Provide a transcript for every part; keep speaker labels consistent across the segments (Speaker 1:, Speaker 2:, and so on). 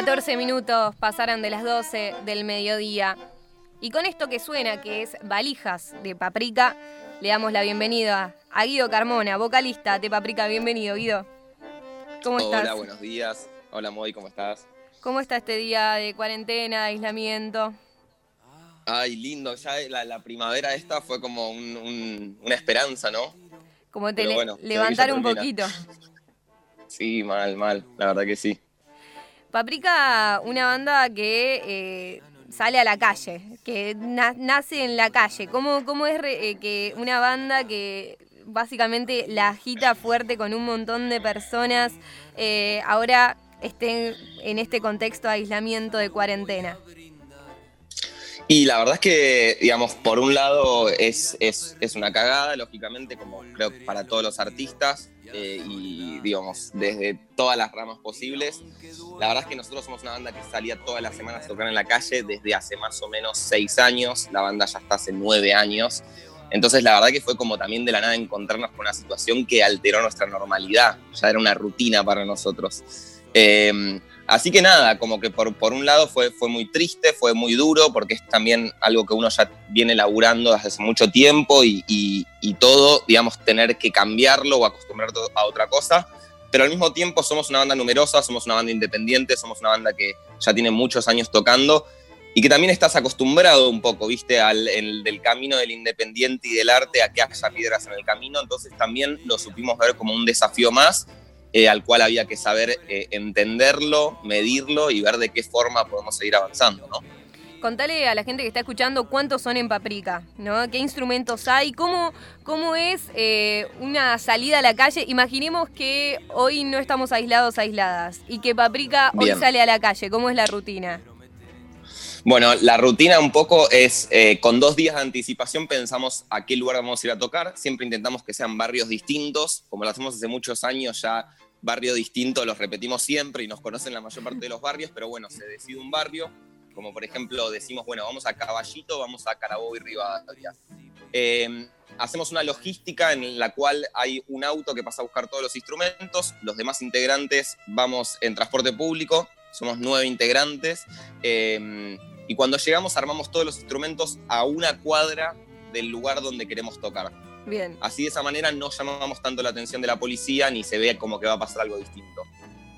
Speaker 1: 14 minutos pasaron de las 12 del mediodía. Y con esto que suena, que es Valijas de Paprika, le damos la bienvenida a Guido Carmona, vocalista de Paprika. Bienvenido, Guido. ¿Cómo estás?
Speaker 2: Hola, buenos días. Hola, Moy, ¿cómo estás?
Speaker 1: ¿Cómo está este día de cuarentena, de aislamiento?
Speaker 2: Ay, lindo. Ya la, primavera esta fue como una esperanza, ¿no?
Speaker 1: Como te levantar un poquito.
Speaker 2: Sí, mal, mal. La verdad que sí.
Speaker 1: Paprika, una banda que eh, sale a la calle, que nace en la calle. ¿Cómo, cómo es eh, que una banda que básicamente la agita fuerte con un montón de personas eh, ahora esté en este contexto de aislamiento, de cuarentena?
Speaker 2: Y la verdad es que, digamos, por un lado es, es, es una cagada, lógicamente, como creo que para todos los artistas, eh, y digamos, desde todas las ramas posibles. La verdad es que nosotros somos una banda que salía todas las semanas a tocar en la calle desde hace más o menos seis años, la banda ya está hace nueve años. Entonces la verdad que fue como también de la nada encontrarnos con una situación que alteró nuestra normalidad, ya era una rutina para nosotros. Eh, Así que nada, como que por, por un lado fue, fue muy triste, fue muy duro, porque es también algo que uno ya viene laburando desde hace mucho tiempo y, y, todo, digamos, tener que cambiarlo o acostumbrarte a otra cosa. Pero al mismo tiempo somos una banda numerosa, somos una banda independiente, somos una banda que ya tiene muchos años tocando y que también estás acostumbrado un poco, viste, al del camino del independiente y del arte a que haya piedras en el camino. Entonces también lo supimos ver como un desafío más eh, al cual había que saber eh, entenderlo, medirlo y ver de qué forma podemos seguir avanzando, ¿no?
Speaker 1: Contale a la gente que está escuchando cuántos son en Paprika, ¿no? ¿Qué instrumentos hay? ¿Cómo, cómo es eh, una salida a la calle? Imaginemos que hoy no estamos aislados, aisladas, y que Paprika hoy sale a la calle. ¿Cómo es la rutina?
Speaker 2: Bueno, la rutina un poco es, eh, con dos días de anticipación pensamos a qué lugar vamos a ir a tocar, siempre intentamos que sean barrios distintos, como lo hacemos hace muchos años ya, barrio distinto los repetimos siempre y nos conocen la mayor parte de los barrios, pero bueno, se decide un barrio, como por ejemplo decimos, bueno, vamos a Caballito, vamos a Carabobo y Rivadavia. Eh, hacemos una logística en la cual hay un auto que pasa a buscar todos los instrumentos, los demás integrantes vamos en transporte público, somos nueve integrantes. Eh, y cuando llegamos armamos todos los instrumentos a una cuadra del lugar donde queremos tocar.
Speaker 1: Bien.
Speaker 2: Así de esa manera no llamamos tanto la atención de la policía ni se ve como que va a pasar algo distinto.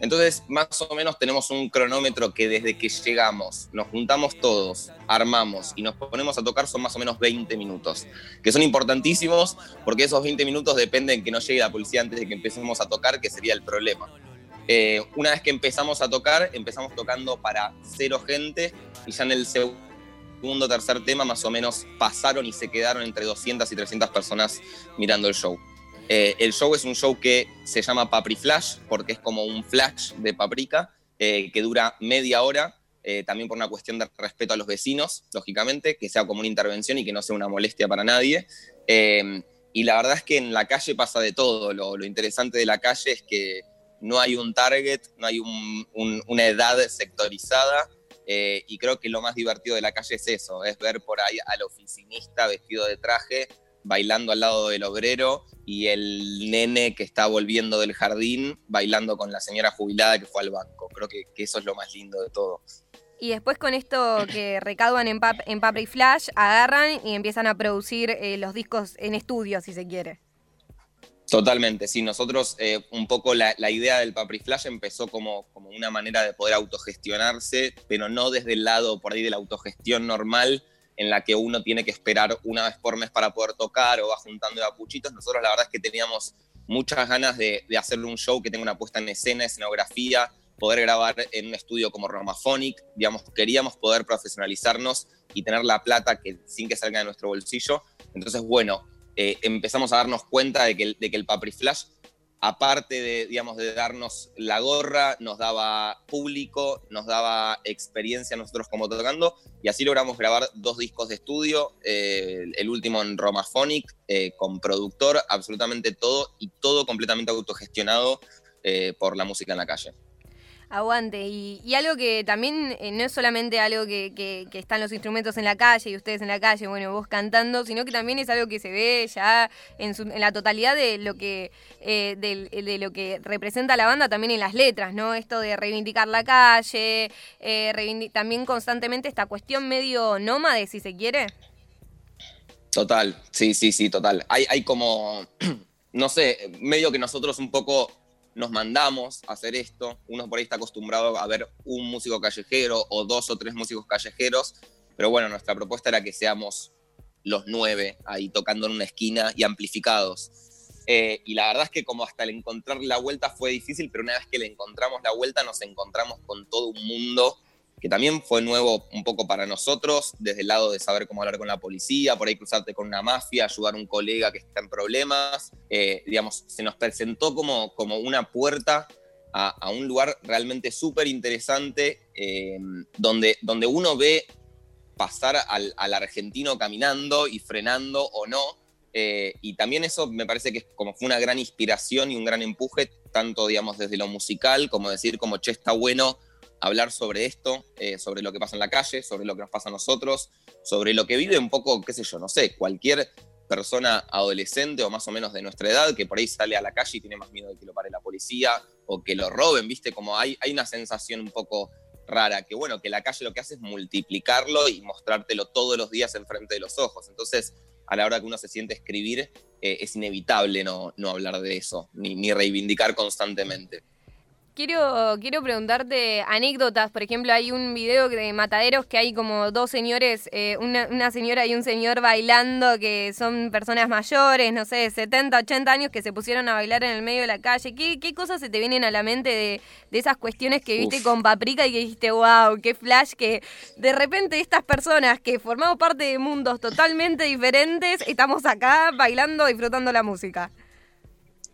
Speaker 2: Entonces, más o menos tenemos un cronómetro que desde que llegamos, nos juntamos todos, armamos y nos ponemos a tocar son más o menos 20 minutos, que son importantísimos porque esos 20 minutos dependen que no llegue la policía antes de que empecemos a tocar, que sería el problema. Eh, una vez que empezamos a tocar, empezamos tocando para cero gente y ya en el segundo tercer tema más o menos pasaron y se quedaron entre 200 y 300 personas mirando el show. Eh, el show es un show que se llama Papri Flash porque es como un flash de paprika eh, que dura media hora, también por una cuestión de respeto a los vecinos, lógicamente, que sea como una intervención y que no sea una molestia para nadie. y la verdad es que en la calle pasa de todo. lo interesante de la calle es que no hay un target, no hay una edad sectorizada. Eh, y creo que lo más divertido de la calle es eso, es ver por ahí al oficinista vestido de traje, bailando al lado del obrero y el nene que está volviendo del jardín bailando con la señora jubilada que fue al banco. Creo que, eso es lo más lindo de todo.
Speaker 1: Y después con esto que recaudan en, pap en Papri Flash, agarran y empiezan a producir eh, los discos en estudio, si se quiere.
Speaker 2: Totalmente, sí. Nosotros, eh, un poco la, idea del Papri Flash empezó como, como una manera de poder autogestionarse, pero no desde el lado por ahí de la autogestión normal, en la que uno tiene que esperar una vez por mes para poder tocar o va juntando de apuchitos. Nosotros la verdad es que teníamos muchas ganas de, de hacerle un show que tenga una puesta en escena, escenografía, poder grabar en un estudio como Romaphonic, digamos, queríamos poder profesionalizarnos y tener la plata que, sin que salga de nuestro bolsillo. Entonces, bueno, eh, empezamos a darnos cuenta de que, el, de que el Papri Flash, aparte de, digamos, de darnos la gorra, nos daba público, nos daba experiencia a nosotros como tocando, y así logramos grabar dos discos de estudio, eh, el último en Romaphonic, eh, con productor, absolutamente todo, y todo completamente autogestionado por la música en la calle.
Speaker 1: Aguante. Y, algo que también eh, no es solamente algo que, están los instrumentos en la calle y ustedes en la calle, bueno, vos cantando, sino que también es algo que se ve ya en, en la totalidad de lo que eh, de, lo que representa la banda también en las letras, ¿no? Esto de reivindicar la calle, eh, también constantemente esta cuestión medio nómade, si se quiere.
Speaker 2: Total, sí, sí, sí, total. Hay, hay como, no sé, medio que nosotros un poco nos mandamos a hacer esto. Uno por ahí está acostumbrado a ver un músico callejero o dos o tres músicos callejeros, pero bueno, nuestra propuesta era que seamos los nueve ahí tocando en una esquina y amplificados. Eh, y la verdad es que como hasta el encontrar la vuelta fue difícil, pero una vez que le encontramos la vuelta nos encontramos con todo un mundo que también fue nuevo un poco para nosotros, desde el lado de saber cómo hablar con la policía, por ahí cruzarte con una mafia, ayudar a un colega que está en problemas. Eh, digamos, se nos presentó como, como una puerta a, un lugar realmente súper interesante, eh, donde, donde uno ve pasar al, argentino caminando y frenando o no. Eh, y también eso me parece que como fue una gran inspiración y un gran empuje, tanto digamos desde lo musical como decir como, che, está bueno hablar sobre esto, eh, sobre lo que pasa en la calle, sobre lo que nos pasa a nosotros, sobre lo que vive un poco, qué sé yo, no sé, cualquier persona adolescente o más o menos de nuestra edad que por ahí sale a la calle y tiene más miedo de que lo pare la policía o que lo roben, ¿viste? Como hay, una sensación un poco rara, que bueno, que la calle lo que hace es multiplicarlo y mostrártelo todos los días enfrente de los ojos. Entonces, a la hora que uno se siente escribir, eh, es inevitable no, no hablar de eso, ni reivindicar constantemente.
Speaker 1: Quiero, quiero preguntarte anécdotas. Por ejemplo, hay un video de mataderos que hay como dos señores, eh, una, señora y un señor bailando que son personas mayores, no sé, 70, 80 años que se pusieron a bailar en el medio de la calle. ¿Qué, qué cosas se te vienen a la mente de, esas cuestiones que viste con Paprika y que dijiste, wow, qué flash, que de repente estas personas que formamos parte de mundos totalmente diferentes, estamos acá bailando, disfrutando la música?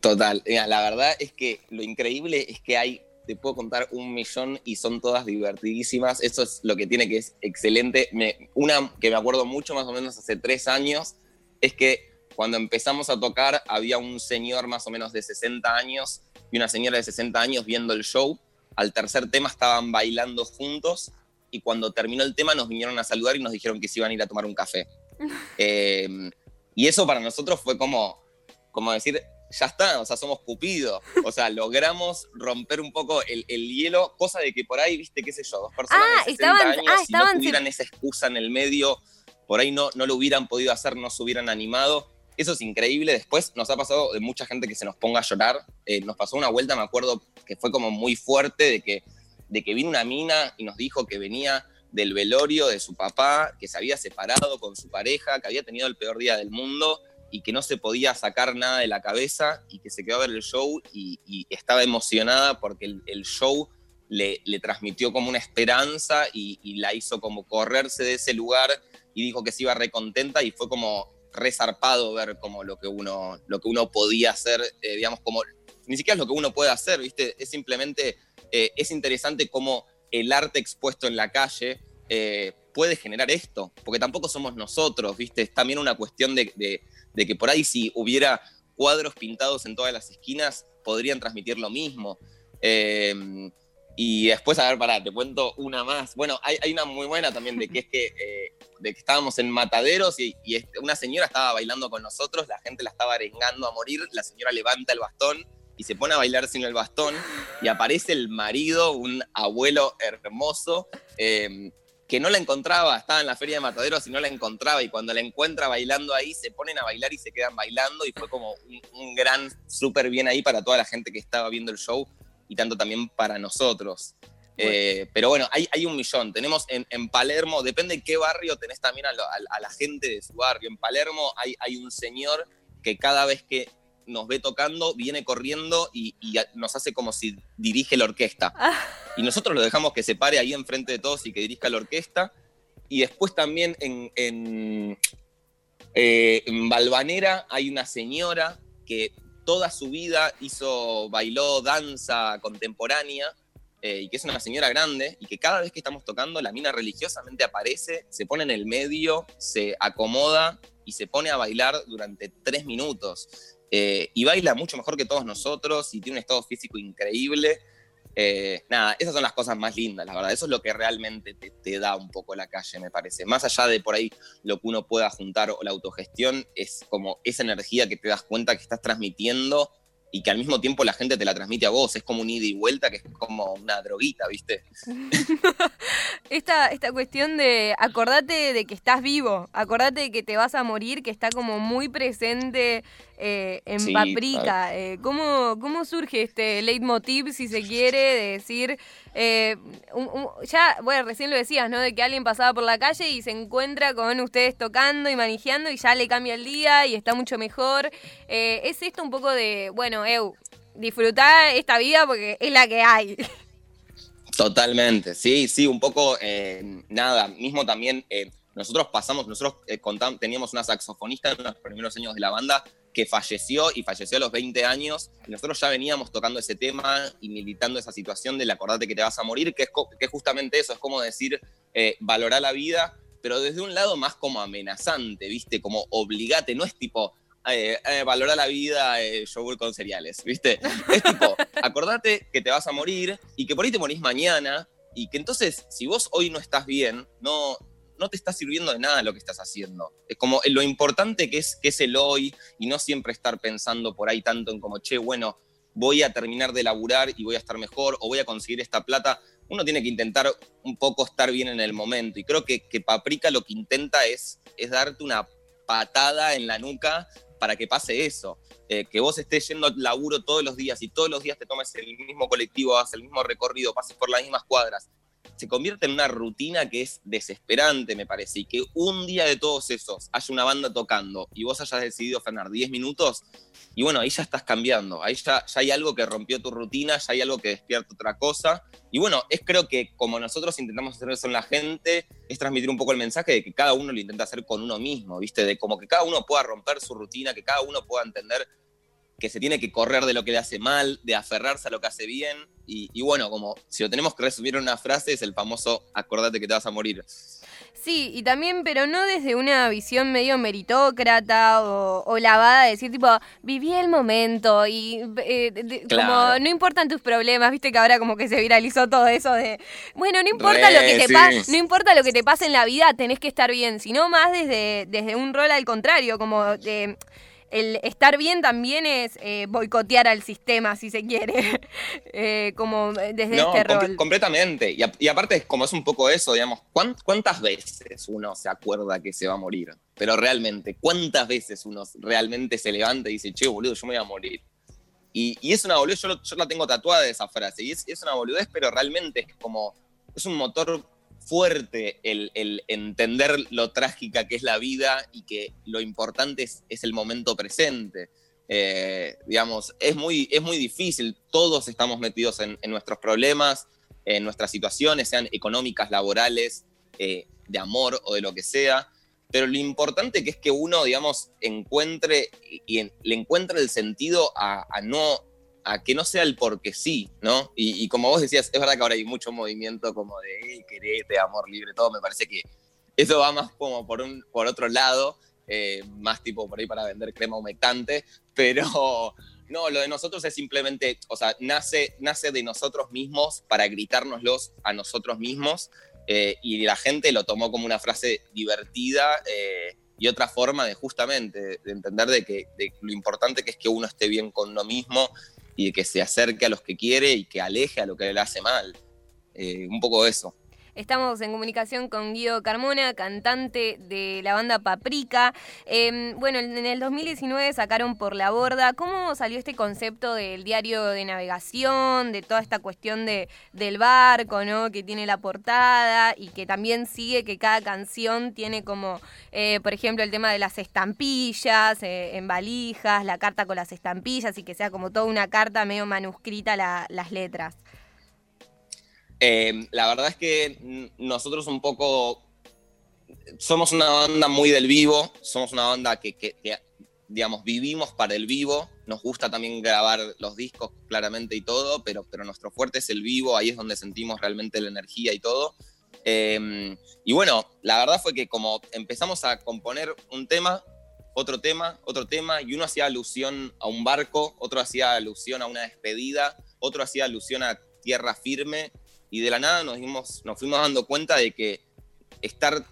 Speaker 2: Total, la verdad es que lo increíble es que hay, te puedo contar un millón y son todas divertidísimas. Eso es lo que tiene que es excelente. una que me acuerdo mucho, más o menos hace tres años, es que cuando empezamos a tocar había un señor más o menos de 60 años y una señora de 60 años viendo el show. Al tercer tema estaban bailando juntos y cuando terminó el tema nos vinieron a saludar y nos dijeron que se iban a ir a tomar un café. Eh, y eso para nosotros fue como, como decir, ya está, o sea, somos Cupido. O sea, logramos romper un poco el, hielo, cosa de que por ahí, viste, qué sé yo, dos personas ah, de 60 estaban, años, ah, si no tuvieran esa excusa en el medio, por ahí no, no lo hubieran podido hacer, no se hubieran animado. Eso es increíble. Después nos ha pasado de mucha gente que se nos ponga a llorar. Eh, nos pasó una vuelta, me acuerdo, que fue como muy fuerte, de que, de que vino una mina y nos dijo que venía del velorio de su papá, que se había separado con su pareja, que había tenido el peor día del mundo y que no se podía sacar nada de la cabeza y que se quedó a ver el show y, estaba emocionada porque el, show le, transmitió como una esperanza y, la hizo como correrse de ese lugar y dijo que se iba recontenta y fue como resarpado ver como lo que uno, lo que uno podía hacer, eh, digamos, como ni siquiera es lo que uno puede hacer, ¿viste? Es simplemente, eh, es interesante cómo el arte expuesto en la calle eh, puede generar esto, porque tampoco somos nosotros, ¿viste? Es también una cuestión de de que por ahí si hubiera cuadros pintados en todas las esquinas, podrían transmitir lo mismo. Em, y después, a ver, pará, te cuento una más. Bueno, hay, una muy buena también de que es que, eh, de que estábamos en Mataderos y, este, una señora estaba bailando con nosotros, la gente la estaba arengando a morir, la señora levanta el bastón y se pone a bailar sin el bastón y aparece el marido, un abuelo hermoso, em, que no la encontraba, estaba en la feria de Mataderos y no la encontraba, y cuando la encuentra bailando ahí, se ponen a bailar y se quedan bailando, y fue como un, gran, súper bien ahí para toda la gente que estaba viendo el show, y tanto también para nosotros. Eh, pero bueno, hay, hay, un millón. Tenemos en, Palermo, depende de qué barrio tenés también a, la gente de su barrio. En Palermo hay, hay un señor que cada vez que nos ve tocando, viene corriendo y, nos hace como si dirige la orquesta. Ah. Y nosotros lo dejamos que se pare ahí enfrente de todos y que dirija la orquesta. Y después también en, en, eh, Balvanera hay una señora que toda su vida hizo, bailó danza contemporánea eh, y que es una señora grande y que cada vez que estamos tocando la mina religiosamente aparece, se pone en el medio, se acomoda y se pone a bailar durante tres minutos. Eh, y baila mucho mejor que todos nosotros y tiene un estado físico increíble. Eh, nada, esas son las cosas más lindas, la verdad. Eso es lo que realmente te, da un poco la calle, me parece. Más allá de por ahí lo que uno pueda juntar o la autogestión, es como esa energía que te das cuenta que estás transmitiendo y que al mismo tiempo la gente te la transmite a vos. Es como un ida y vuelta que es como una droguita, ¿viste?
Speaker 1: esta, esta cuestión de acordate de que estás vivo, acordate de que te vas a morir, que está como muy presente eh, en Paprika. Eh, ¿cómo, ¿Cómo surge este leitmotiv, si se quiere, de decir, eh, ya, bueno, recién lo decías, ¿no? De que alguien pasaba por la calle y se encuentra con ustedes tocando y manejando y ya le cambia el día y está mucho mejor. es esto un poco de, bueno, Eu, disfrutar esta vida porque es la que hay.
Speaker 2: Totalmente, sí, sí, un poco, nada, mismo también nosotros pasamos, nosotros teníamos una saxofonista en los primeros años de la banda que falleció y falleció a los 20 años. Y nosotros ya veníamos tocando ese tema y militando esa situación del acordate que te vas a morir, que es, que justamente eso, es como decir, eh, valorar la vida, pero desde un lado más como amenazante, ¿viste? Como obligate, no es tipo, eh, eh valora la vida, eh, yogur con cereales, ¿viste? Es tipo, acordate que te vas a morir y que por ahí te morís mañana y que entonces, si vos hoy no estás bien, no, no te está sirviendo de nada lo que estás haciendo. Es como lo importante que es, que es el hoy y no siempre estar pensando por ahí tanto en como, che, bueno, voy a terminar de laburar y voy a estar mejor o voy a conseguir esta plata. Uno tiene que intentar un poco estar bien en el momento y creo que, que Paprika lo que intenta es, es darte una patada en la nuca para que pase eso. Eh, que vos estés yendo al laburo todos los días y todos los días te tomes el mismo colectivo, hagas el mismo recorrido, pases por las mismas cuadras se convierte en una rutina que es desesperante, me parece, y que un día de todos esos haya una banda tocando y vos hayas decidido frenar 10 minutos, y bueno, ahí ya estás cambiando, ahí ya, ya hay algo que rompió tu rutina, ya hay algo que despierta otra cosa, y bueno, es creo que como nosotros intentamos hacer eso en la gente, es transmitir un poco el mensaje de que cada uno lo intenta hacer con uno mismo, ¿viste? De como que cada uno pueda romper su rutina, que cada uno pueda entender que se tiene que correr de lo que le hace mal, de aferrarse a lo que hace bien. Y, bueno, como si lo tenemos que resumir en una frase, es el famoso acordate que te vas a morir.
Speaker 1: Sí, y también, pero no desde una visión medio meritócrata o, lavada, de decir tipo, viví el momento y eh, como no importan tus problemas, viste que ahora como que se viralizó todo eso de, bueno, no importa lo que te pase, no importa lo que te pase en la vida, tenés que estar bien, sino más desde, desde un rol al contrario, como de el estar bien también es eh, boicotear al sistema, si se quiere, eh, como desde este rol.
Speaker 2: completamente. Y, aparte, como es un poco eso, digamos, ¿cuántas veces uno se acuerda que se va a morir? Pero realmente, ¿cuántas veces uno realmente se levanta y dice, che, boludo, yo me voy a morir? Y, es una boludez, yo, yo, la tengo tatuada de esa frase, y es, es una boludez, pero realmente es como, es un motor fuerte el, entender lo trágica que es la vida y que lo importante es, el momento presente. Eh, digamos, es muy, es muy difícil, todos estamos metidos en, nuestros problemas, en nuestras situaciones, sean económicas, laborales, eh, de amor o de lo que sea, pero lo importante que es que uno, digamos, encuentre y, le encuentre el sentido a, a no a que no sea el porque sí, ¿no? Y, como vos decías, es verdad que ahora hay mucho movimiento como de hey, querete, amor libre, todo. Me parece que eso va más como por, un, por otro lado, eh, más tipo por ahí para vender crema humectante, pero no, lo de nosotros es simplemente, o sea, nace, nace de nosotros mismos para gritárnoslos a nosotros mismos eh, y la gente lo tomó como una frase divertida. Eh, y otra forma de justamente de entender de que lo importante que es que uno esté bien con uno mismo y que se acerque a los que quiere y que aleje a lo que le hace mal. Eh, un poco eso.
Speaker 1: Estamos en comunicación con Guido Carmona, cantante de la banda Paprika. Em, bueno, en el 2019 sacaron Por la Borda. ¿Cómo salió este concepto del diario de navegación, de toda esta cuestión de, del barco, ¿no? que tiene la portada y que también sigue que cada canción tiene como, eh, por ejemplo, el tema de las estampillas eh, en valijas, la carta con las estampillas y que sea como toda una carta medio manuscrita las letras?
Speaker 2: Eh, la verdad es que nosotros un poco somos una banda muy del vivo, somos una banda que, digamos, vivimos para el vivo, nos gusta también grabar los discos claramente y todo, pero, pero nuestro fuerte es el vivo, ahí es donde sentimos realmente la energía y todo. Eh, y bueno, la verdad fue que como empezamos a componer un tema, otro tema, otro tema, y uno hacía alusión a un barco, otro hacía alusión a una despedida, otro hacía alusión a tierra firme y de la nada nos, dimos, nos fuimos dando cuenta de que estar,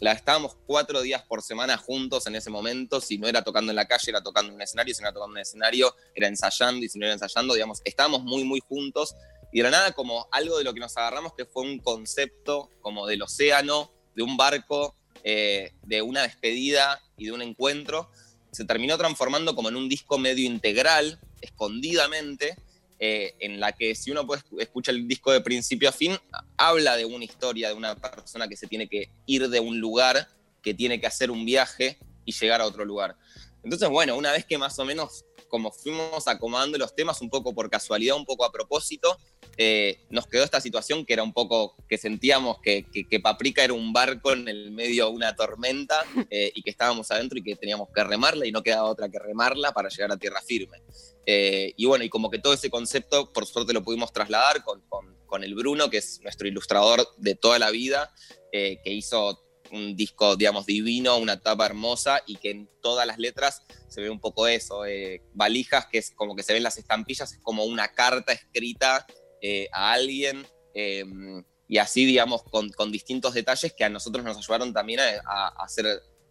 Speaker 2: la, estábamos cuatro días por semana juntos en ese momento, si no era tocando en la calle, era tocando en un escenario, si no era tocando en un escenario, era ensayando y si no era ensayando, digamos, estábamos muy, muy juntos y de la nada como algo de lo que nos agarramos que fue un concepto como del océano, de un barco, eh, de una despedida y de un encuentro, se terminó transformando como en un disco medio integral, escondidamente, eh, en la que si uno puede escuchar el disco de principio a fin, habla de una historia de una persona que se tiene que ir de un lugar, que tiene que hacer un viaje y llegar a otro lugar. Entonces, bueno, una vez que más o menos como fuimos acomodando los temas un poco por casualidad, un poco a propósito, eh, nos quedó esta situación que era un poco que sentíamos que, que, Paprika era un barco en el medio de una tormenta eh, y que estábamos adentro y que teníamos que remarla y no quedaba otra que remarla para llegar a tierra firme. Eh, y bueno, y como que todo ese concepto, por suerte lo pudimos trasladar con, con, con el Bruno, que es nuestro ilustrador de toda la vida, que hizo un disco, digamos, divino, una tapa hermosa y que en todas las letras se ve un poco eso. Eh, valijas, que es como que se ven las estampillas, es como una carta escrita eh, a alguien. Em, y así, digamos, con, distintos detalles que a nosotros nos ayudaron también a, hacer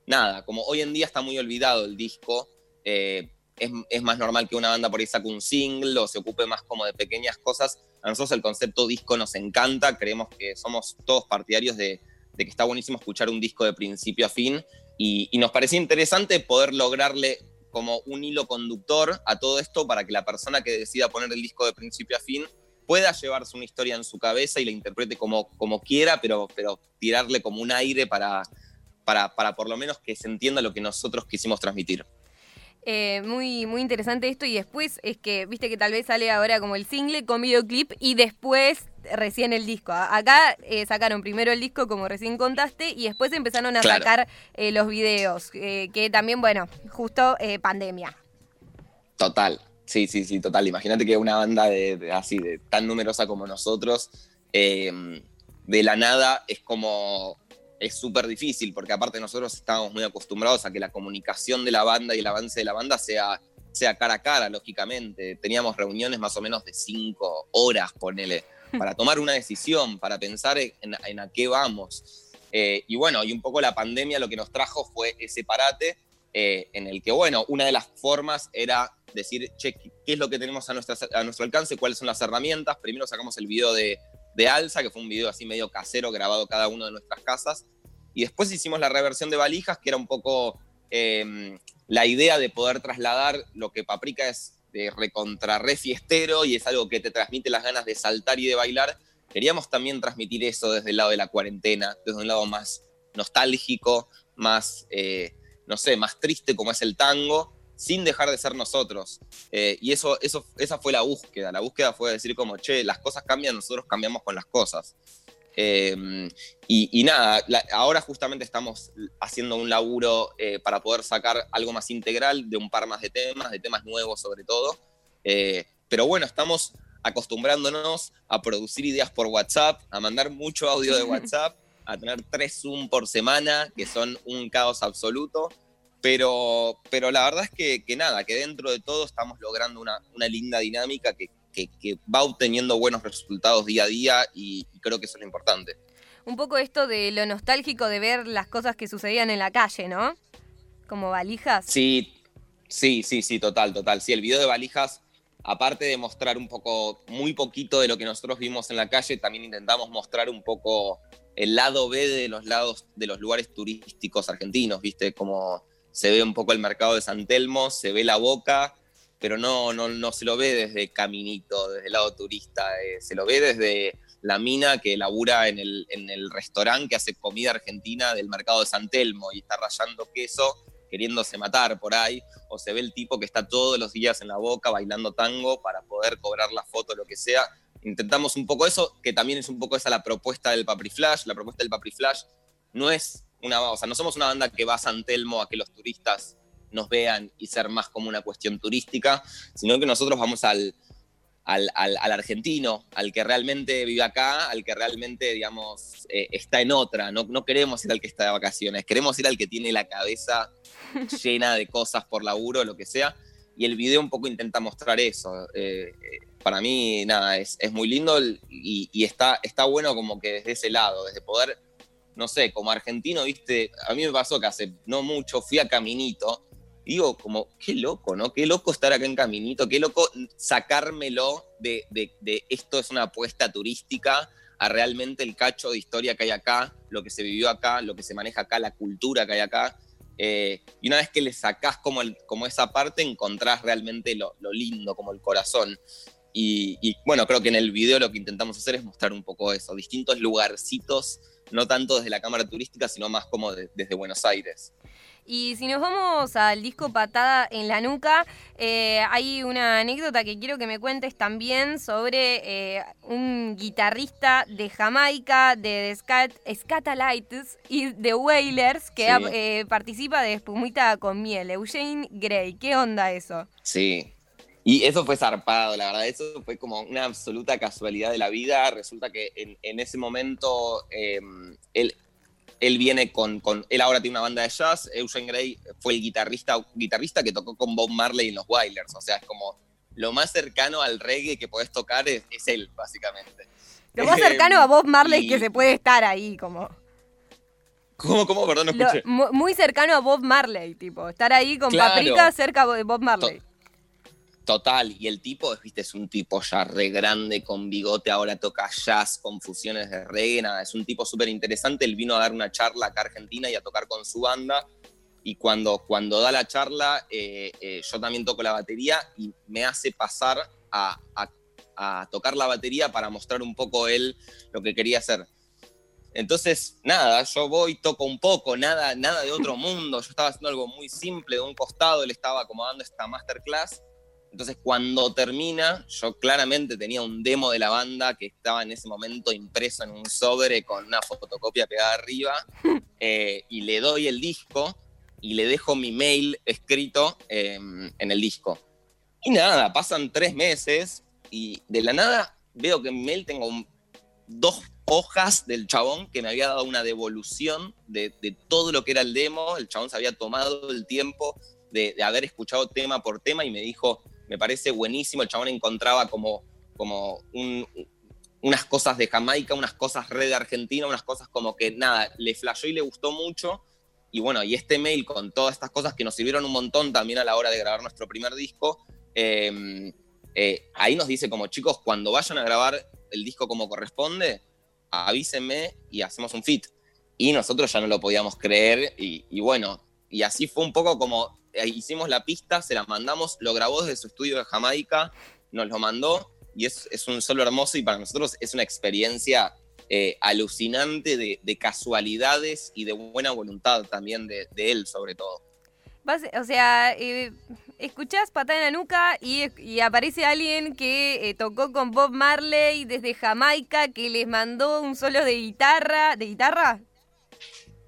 Speaker 2: nada. Como hoy en día está muy olvidado el disco, eh, es, es, más normal que una banda por ahí saque un single o se ocupe más como de pequeñas cosas. A nosotros el concepto disco nos encanta, creemos que somos todos partidarios de, de que está buenísimo escuchar un disco de principio a fin y, nos parecía interesante poder lograrle como un hilo conductor a todo esto para que la persona que decida poner el disco de principio a fin pueda llevarse una historia en su cabeza y la interprete como, como quiera, pero, pero tirarle como un aire para, para, para por lo menos que se entienda lo que nosotros quisimos transmitir.
Speaker 1: Eh, muy, muy interesante esto y después es que, viste que tal vez sale ahora como el single con videoclip y después recién el disco. Acá eh, sacaron primero el disco como recién contaste y después empezaron a sacar eh, los videos, que también, bueno, justo pandemia.
Speaker 2: Total, sí, sí, sí, total. Imagínate que una banda de, así, de tan numerosa como nosotros, de la nada es como es súper difícil, porque aparte nosotros estábamos muy acostumbrados a que la comunicación de la banda y el avance de la banda sea, sea cara a cara, lógicamente. Teníamos reuniones más o menos de cinco horas, ponele, para tomar una decisión, para pensar en, a qué vamos. Eh, y bueno, y un poco la pandemia lo que nos trajo fue ese parate eh, en el que, bueno, una de las formas era decir, che, ¿qué es lo que tenemos a, nuestro alcance? ¿Cuáles son las herramientas? Primero sacamos el video de, de Alza, que fue un video así medio casero grabado cada uno de nuestras casas. Y después hicimos la reversión de valijas, que era un poco em, la idea de poder trasladar lo que Paprika es de recontra re fiestero y es algo que te transmite las ganas de saltar y de bailar. Queríamos también transmitir eso desde el lado de la cuarentena, desde un lado más nostálgico, más, eh, no sé, más triste como es el tango, sin dejar de ser nosotros. Eh, y eso, eso, esa fue la búsqueda. La búsqueda fue decir como, che, las cosas cambian, nosotros cambiamos con las cosas. Em, y, nada, ahora justamente estamos haciendo un laburo eh, para poder sacar algo más integral de un par más de temas, de temas nuevos sobre todo. Eh, pero bueno, estamos acostumbrándonos a producir ideas por WhatsApp, a mandar mucho audio de WhatsApp, a tener tres Zoom por semana, que son un caos absoluto. Pero, pero la verdad es que, que nada, que dentro de todo estamos logrando una, una linda dinámica que, que, va obteniendo buenos resultados día a día y, creo que eso es lo importante.
Speaker 1: Un poco esto de lo nostálgico de ver las cosas que sucedían en la calle, ¿no? Como valijas.
Speaker 2: Sí, sí, sí, sí, total, total. Sí, el video de valijas, aparte de mostrar un poco, muy poquito de lo que nosotros vimos en la calle, también intentamos mostrar un poco el lado B de los lados, de los lugares turísticos argentinos, ¿viste? Como se ve un poco el mercado de San Telmo, se ve la boca pero no, no, no se lo ve desde Caminito, desde el lado turista, eh, se lo ve desde la mina que labura en el, en el restaurante que hace comida argentina del mercado de San Telmo y está rayando queso queriéndose matar por ahí, o se ve el tipo que está todos los días en la boca bailando tango para poder cobrar la foto, lo que sea. Intentamos un poco eso, que también es un poco esa la propuesta del Papri Flash. La propuesta del Papri Flash no es una, o sea, no somos una banda que va a San Telmo a que los turistas nos vean y ser más como una cuestión turística, sino que nosotros vamos al, al, argentino, al que realmente vive acá, al que realmente, digamos, eh, está en otra. No, no queremos ir al que está de vacaciones, queremos ir al que tiene la cabeza llena de cosas por laburo, lo que sea. Y el video un poco intenta mostrar eso. Eh, para mí, nada, es, es muy lindo y, y, está, está bueno como que desde ese lado, desde poder, no sé, como argentino, viste, a mí me pasó que hace no mucho fui a Caminito digo, como, qué loco, ¿no? Qué loco estar acá en Caminito, qué loco sacármelo de, de, esto es una apuesta turística a realmente el cacho de historia que hay acá, lo que se vivió acá, lo que se maneja acá, la cultura que hay acá. Eh, y una vez que le sacás como, el, como esa parte, encontrás realmente lo, lo lindo, como el corazón. Y, y, bueno, creo que en el video lo que intentamos hacer es mostrar un poco eso, distintos lugarcitos, no tanto desde la cámara turística, sino más como desde Buenos Aires.
Speaker 1: Y si nos vamos al disco Patada en la Nuca, eh, hay una anécdota que quiero que me cuentes también sobre eh, un guitarrista de Jamaica, de Scatalites y de Wailers que eh, participa de Espumita con Miel, Eugene Gray. ¿Qué onda eso?
Speaker 2: Sí, y eso fue zarpado, la verdad, eso fue como una absoluta casualidad de la vida. Resulta que en, ese momento él, él viene con, con, Él ahora tiene una banda de jazz. Eugene Gray fue el guitarrista, guitarrista que tocó con Bob Marley en los Wailers. O sea, es como lo más cercano al reggae que podés tocar es, él, básicamente.
Speaker 1: Lo más cercano a Bob Marley que se puede estar ahí, como.
Speaker 2: ¿Cómo, cómo? Perdón, no escuché.
Speaker 1: muy cercano a Bob Marley, tipo. Estar ahí con Paprika cerca de Bob Marley.
Speaker 2: Total, y el tipo, viste, es un tipo ya re grande, con bigote, ahora toca jazz, con fusiones de reggae, nada, es un tipo súper interesante, él vino a dar una charla acá a Argentina y a tocar con su banda, y cuando, cuando da la charla, eh, eh, yo también toco la batería y me hace pasar a, tocar la batería para mostrar un poco él lo que quería hacer. Entonces, nada, yo voy, toco un poco, nada, nada de otro mundo, yo estaba haciendo algo muy simple, de un costado, él estaba como dando esta masterclass, entonces, cuando termina, yo claramente tenía un demo de la banda que estaba en ese momento impreso en un sobre con una fotocopia pegada arriba, eh, y le doy el disco y le dejo mi mail escrito em, en el disco. Y nada, pasan tres meses y de la nada veo que en mi mail tengo dos hojas del chabón que me había dado una devolución de, todo lo que era el demo. El chabón se había tomado el tiempo de, de haber escuchado tema por tema y me dijo, me parece buenísimo. El chabón encontraba como, como unas cosas de Jamaica, unas cosas red de Argentina, unas cosas como que nada, le flashó y le gustó mucho. Y bueno, y este mail con todas estas cosas que nos sirvieron un montón también a la hora de grabar nuestro primer disco, em, eh, ahí nos dice como chicos, cuando vayan a grabar el disco como corresponde, avísenme y hacemos un fit. Y nosotros ya no lo podíamos creer y, y bueno, y así fue un poco como hicimos la pista, se la mandamos, lo grabó desde su estudio de Jamaica, nos lo mandó y es, un solo hermoso y para nosotros es una experiencia eh, alucinante de, casualidades y de buena voluntad también de, él sobre todo.
Speaker 1: o sea, eh, escuchás patada en la nuca y, aparece alguien que eh, tocó con Bob Marley desde Jamaica, que les mandó un solo de guitarra. ¿De guitarra?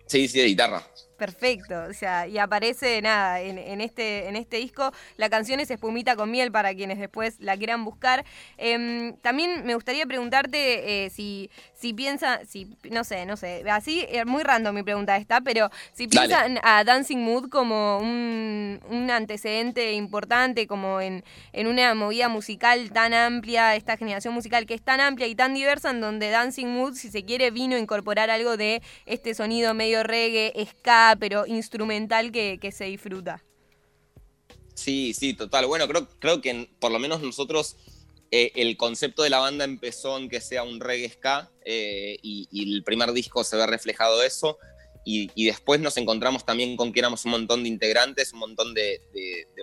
Speaker 2: Sí, sí, de guitarra.
Speaker 1: Perfecto, o sea, y aparece nada en, este, en este disco. La canción es Espumita con miel para quienes después la quieran buscar. Em, también me gustaría preguntarte eh, si, si piensa, si, no sé, no sé, así, es eh, muy random mi pregunta está, pero si piensan a Dancing Mood como un, un antecedente importante, como en, en, una movida musical tan amplia, esta generación musical que es tan amplia y tan diversa, en donde Dancing Mood, si se quiere, vino a incorporar algo de este sonido medio reggae, ska pero instrumental que, se disfruta.
Speaker 2: Sí, sí, total. Bueno, creo, creo que por lo menos nosotros eh, el concepto de la banda empezó en que sea un reggae ska eh, y, el primer disco se ve reflejado eso. Y, después nos encontramos también con que éramos un montón de integrantes, un montón de,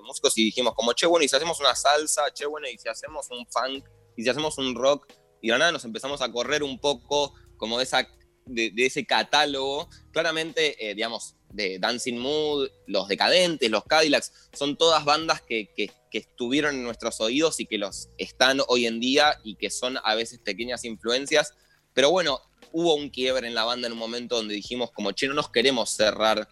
Speaker 2: músicos y dijimos como, che, bueno, y si hacemos una salsa, che, bueno, y si hacemos un funk, y si hacemos un rock, y de nada nos empezamos a correr un poco como de esa de, ese catálogo, claramente, eh, digamos, de Dancing Mood, Los Decadentes, Los Cadillacs, son todas bandas que, estuvieron en nuestros oídos y que los están hoy en día y que son a veces pequeñas influencias. Pero bueno, hubo un quiebre en la banda en un momento donde dijimos como, che, no nos queremos cerrar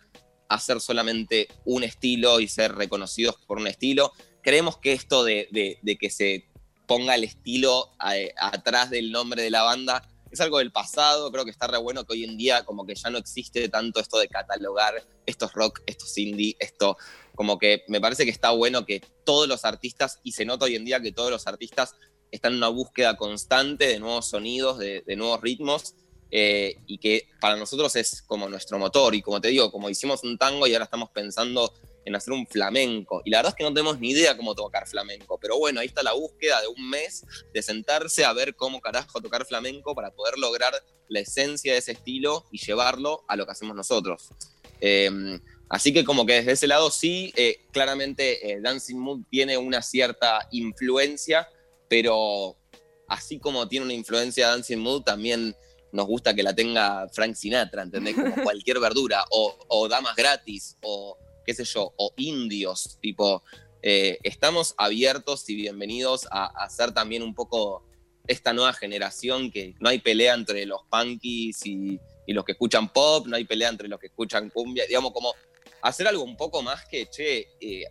Speaker 2: a hacer solamente un estilo y ser reconocidos por un estilo. Creemos que esto de, que se ponga el estilo eh, atrás del nombre de la banda es algo del pasado, creo que está re bueno que hoy en día como que ya no existe tanto esto de catalogar estos rock, estos indie, esto como que me parece que está bueno que todos los artistas, y se nota hoy en día que todos los artistas están en una búsqueda constante de nuevos sonidos, de, nuevos ritmos, eh, y que para nosotros es como nuestro motor. Y como te digo, como hicimos un tango y ahora estamos pensando en hacer un flamenco. Y la verdad es que no tenemos ni idea cómo tocar flamenco, pero bueno, ahí está la búsqueda de un mes de sentarse a ver cómo carajo tocar flamenco para poder lograr la esencia de ese estilo y llevarlo a lo que hacemos nosotros. Em, así que como que desde ese lado sí, eh, claramente eh, Dancing Mood tiene una cierta influencia, pero así como tiene una influencia Dancing Mood, también nos gusta que la tenga Frank Sinatra, ¿entendés? Como cualquier verdura, o, o Damas Gratis, o qué sé yo, o indios, tipo, eh, estamos abiertos y bienvenidos a, hacer también un poco esta nueva generación que no hay pelea entre los punkies y, los que escuchan pop, no hay pelea entre los que escuchan cumbia, digamos, como hacer algo un poco más que, che, eh,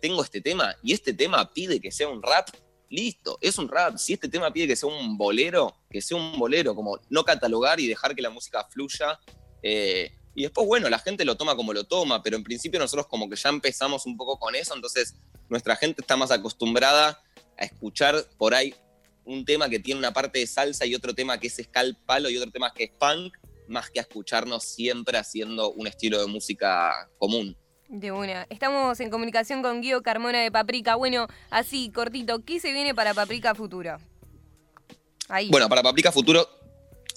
Speaker 2: tengo este tema y este tema pide que sea un rap, listo, es un rap. Si este tema pide que sea un bolero, que sea un bolero, como no catalogar y dejar que la música fluya. Eh, y después, bueno, la gente lo toma como lo toma, pero en principio nosotros como que ya empezamos un poco con eso, entonces nuestra gente está más acostumbrada a escuchar por ahí un tema que tiene una parte de salsa y otro tema que es palo y otro tema que es punk, más que a escucharnos siempre haciendo un estilo de música común.
Speaker 1: De una. Estamos en comunicación con Guido Carmona de Paprika. Bueno, así, cortito, ¿qué se viene para Paprika Futuro?
Speaker 2: Ahí. Bueno, para Paprika Futuro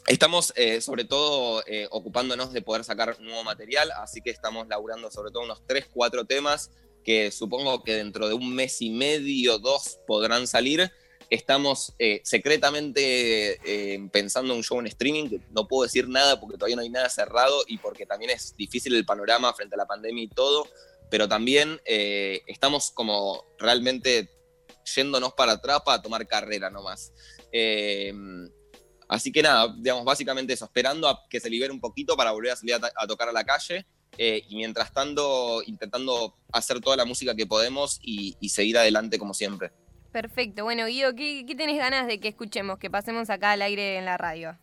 Speaker 2: Estamos eh, sobre todo eh, ocupándonos de poder sacar nuevo material, así que estamos laburando sobre todo unos 3, 4 temas que supongo que dentro de un mes y medio, dos podrán salir. Estamos eh, secretamente pensando en un show en streaming, que no puedo decir nada porque todavía no hay nada cerrado y porque también es difícil el panorama frente a la pandemia y todo, pero también estamos como realmente yéndonos para atrás para tomar carrera nomás. Así que nada, digamos, básicamente eso, esperando a que se libere un poquito para volver a salir a, tocar a la calle eh, y mientras tanto intentando hacer toda la música que podemos y, seguir adelante como siempre.
Speaker 1: Perfecto. Bueno, Guido, ¿qué, ¿qué, tenés ganas de que escuchemos, que pasemos acá al aire en la radio?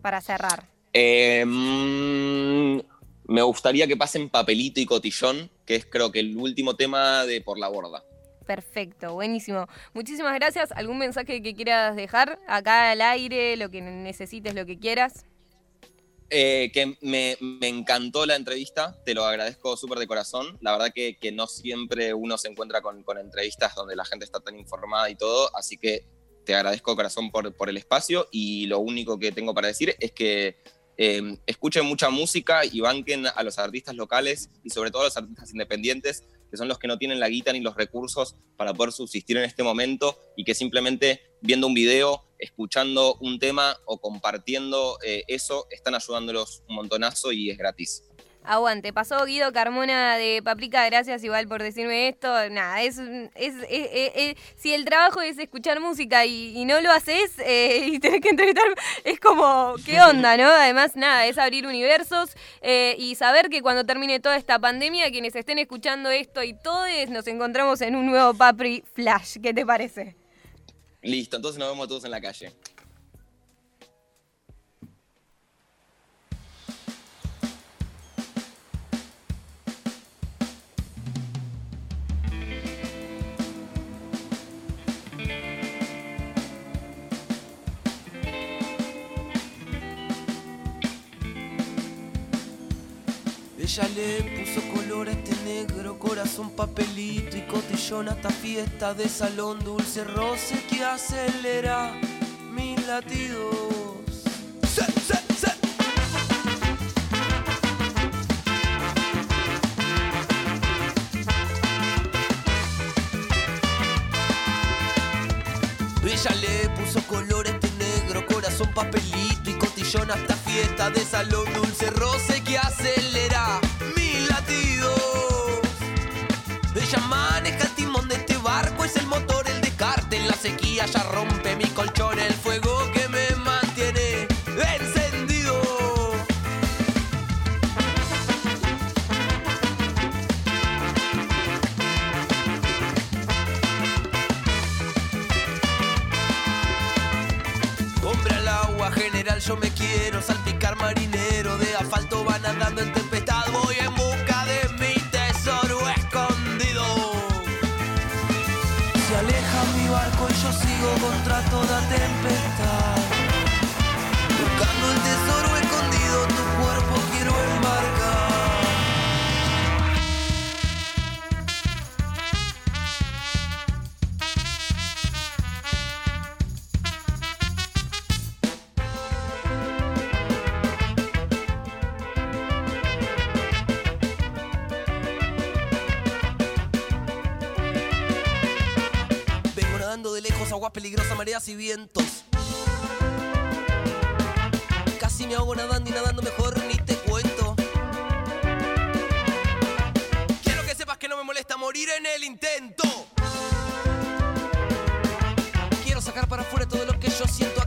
Speaker 1: Para cerrar.
Speaker 2: Eh, mm, me gustaría que pasen Papelito y Cotillón, que es creo que el último tema de Por la Borda.
Speaker 1: Perfecto, buenísimo. Muchísimas gracias. ¿Algún mensaje que quieras dejar acá al aire, lo que necesites, lo que quieras?
Speaker 2: Eh, que me, encantó la entrevista, te lo agradezco súper de corazón. La verdad que, no siempre uno se encuentra con, entrevistas donde la gente está tan informada y todo, así que te agradezco de corazón por, por el espacio y lo único que tengo para decir es que eh, escuchen mucha música y banquen a los artistas locales y sobre todo a los artistas independientes que son los que no tienen la guita ni los recursos para poder subsistir en este momento y que simplemente viendo un video, escuchando un tema o compartiendo eh, eso, están ayudándolos un montonazo y es gratis.
Speaker 1: Aguante, pasó Guido Carmona de Paprika, gracias igual por decirme esto. Nada, es, es, si el trabajo es escuchar música y, no lo haces eh, y tenés que entrevistar, es como, ¿qué onda, no? Además, nada, es abrir universos eh, y saber que cuando termine toda esta pandemia, quienes estén escuchando esto y todos nos encontramos en un nuevo Papri Flash. ¿Qué te parece?
Speaker 2: Listo, entonces nos vemos todos en la calle.
Speaker 3: Ella le puso color a este negro corazón, papelito y cotillón hasta fiesta de salón, dulce roce que acelera mis latidos. Ella le puso color a este negro corazón, papelito y cotillón hasta fiesta de salón, dulce roce que acelera sequía ya rompe en el intento. Quiero sacar para afuera todo lo que yo siento.